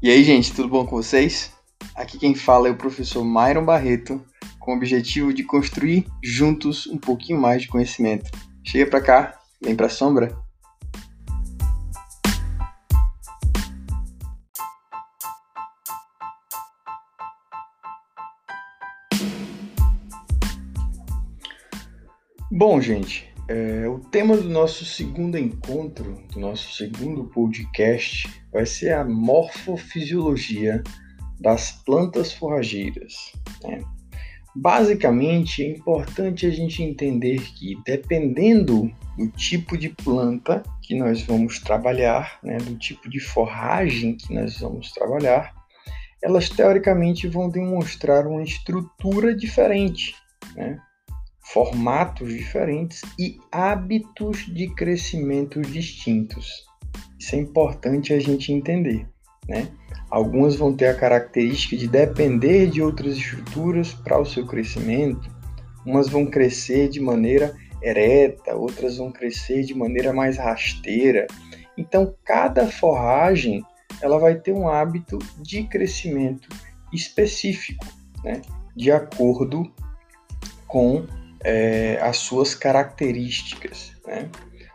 E aí, gente, tudo bom com vocês? Aqui quem fala é o professor Myron Barreto, com o objetivo de construir juntos um pouquinho mais de conhecimento. Chega pra cá, vem pra sombra. Bom, gente, é, o tema do nosso segundo encontro, do nosso segundo podcast, vai ser a morfofisiologia das plantas forrageiras. Né? Basicamente, é importante a gente entender que, dependendo do tipo de planta que nós vamos trabalhar, né, do tipo de forragem que nós vamos trabalhar, elas teoricamente vão demonstrar uma estrutura diferente. Né? Formatos diferentes e hábitos de crescimento distintos. Isso é importante a gente entender, né? Algumas vão ter a característica de depender de outras estruturas para o seu crescimento. Umas vão crescer de maneira ereta, outras vão crescer de maneira mais rasteira. Então, cada forragem ela vai ter um hábito de crescimento específico, né? de acordo com é, as suas características. Né?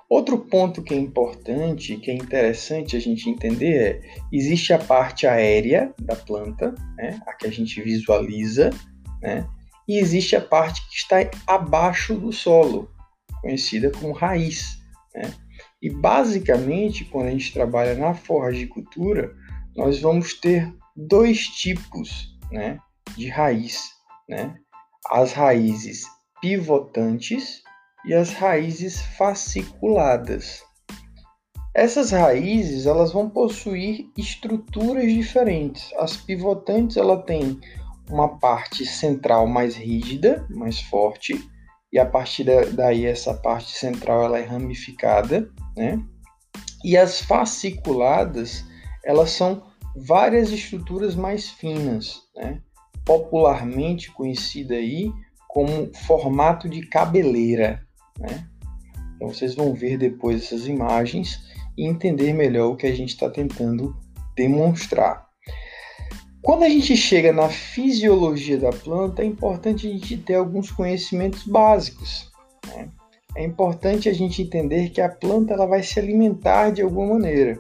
Outro ponto que é importante, que é interessante a gente entender é: existe a parte aérea da planta, né, a que a gente visualiza, né, e existe a parte que está abaixo do solo, conhecida como raiz. Né? E basicamente, quando a gente trabalha na forragicultura, nós vamos ter dois tipos né, de raiz. Né? As raízes pivotantes e as raízes fasciculadas. Essas raízes elas vão possuir estruturas diferentes. As pivotantes ela tem uma parte central mais rígida, mais forte, e a partir daí essa parte central ela é ramificada, né? E as fasciculadas elas são várias estruturas mais finas, né? Popularmente conhecida aí como formato de cabeleira. Né? Então vocês vão ver depois essas imagens e entender melhor o que a gente está tentando demonstrar. Quando a gente chega na fisiologia da planta, é importante a gente ter alguns conhecimentos básicos. Né? É importante a gente entender que a planta ela vai se alimentar de alguma maneira.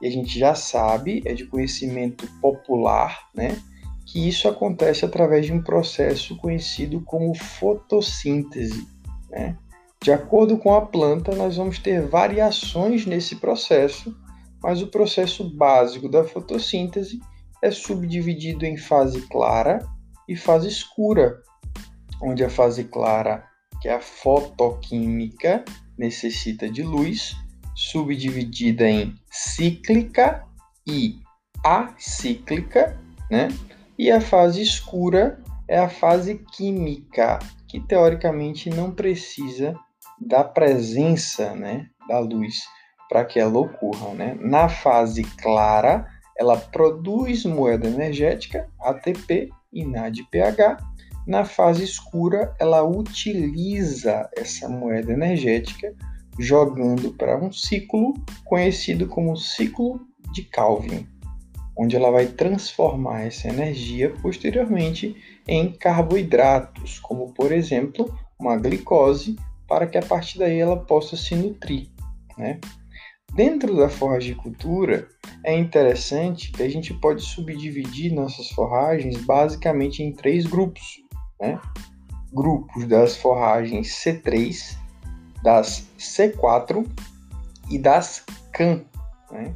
E a gente já sabe, é de conhecimento popular, né? Que isso acontece através de um processo conhecido como fotossíntese. Né? De acordo com a planta, nós vamos ter variações nesse processo, mas o processo básico da fotossíntese é subdividido em fase clara e fase escura, onde a fase clara, que é a fotoquímica, necessita de luz, subdividida em cíclica e acíclica, né? E a fase escura é a fase química, que teoricamente não precisa da presença né, da luz para que ela ocorra. Né? Na fase clara, ela produz moeda energética, ATP e NADPH. Na fase escura, ela utiliza essa moeda energética jogando para um ciclo conhecido como ciclo de Calvin onde ela vai transformar essa energia posteriormente em carboidratos, como por exemplo uma glicose, para que a partir daí ela possa se nutrir. Né? Dentro da forragicultura, é interessante que a gente pode subdividir nossas forragens basicamente em três grupos. Né? Grupos das forragens C3, das C4 e das CAN. Né?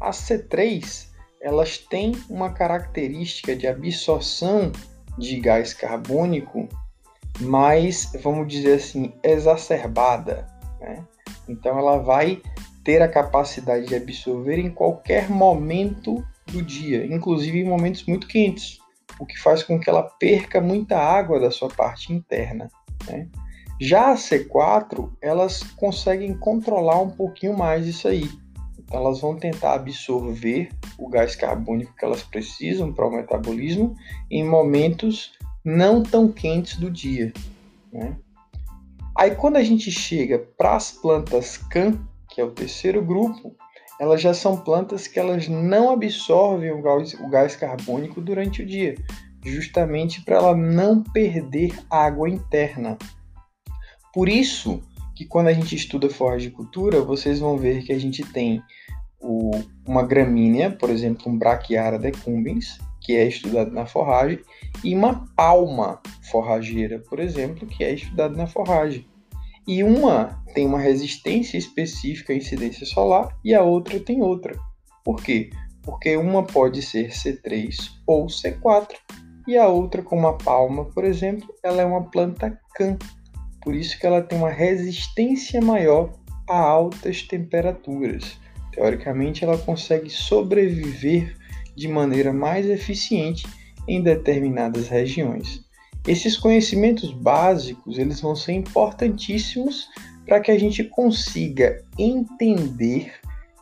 A C3 elas têm uma característica de absorção de gás carbônico mais, vamos dizer assim, exacerbada. Né? Então ela vai ter a capacidade de absorver em qualquer momento do dia, inclusive em momentos muito quentes, o que faz com que ela perca muita água da sua parte interna. Né? Já a C4, elas conseguem controlar um pouquinho mais isso aí elas vão tentar absorver o gás carbônico que elas precisam para o metabolismo em momentos não tão quentes do dia. Né? Aí quando a gente chega para as plantas CAN, que é o terceiro grupo, elas já são plantas que elas não absorvem o gás, o gás carbônico durante o dia, justamente para ela não perder água interna. Por isso que quando a gente estuda forragicultura, vocês vão ver que a gente tem o, uma gramínea, por exemplo, um Brachiara decumbens, que é estudado na forragem, e uma palma forrageira, por exemplo, que é estudado na forragem. E uma tem uma resistência específica à incidência solar e a outra tem outra. Por quê? Porque uma pode ser C3 ou C4 e a outra, como a palma, por exemplo, ela é uma planta can. Por isso que ela tem uma resistência maior a altas temperaturas. Teoricamente, ela consegue sobreviver de maneira mais eficiente em determinadas regiões. Esses conhecimentos básicos eles vão ser importantíssimos para que a gente consiga entender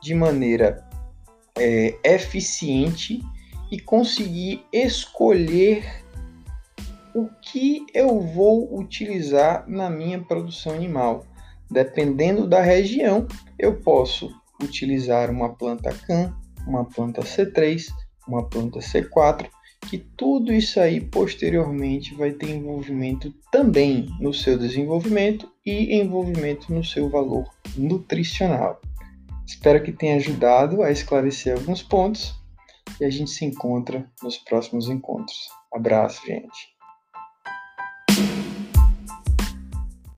de maneira é, eficiente e conseguir escolher o que eu vou utilizar na minha produção animal. Dependendo da região, eu posso utilizar uma planta CAN, uma planta C3, uma planta C4, que tudo isso aí posteriormente vai ter envolvimento também no seu desenvolvimento e envolvimento no seu valor nutricional. Espero que tenha ajudado a esclarecer alguns pontos e a gente se encontra nos próximos encontros. Abraço, gente.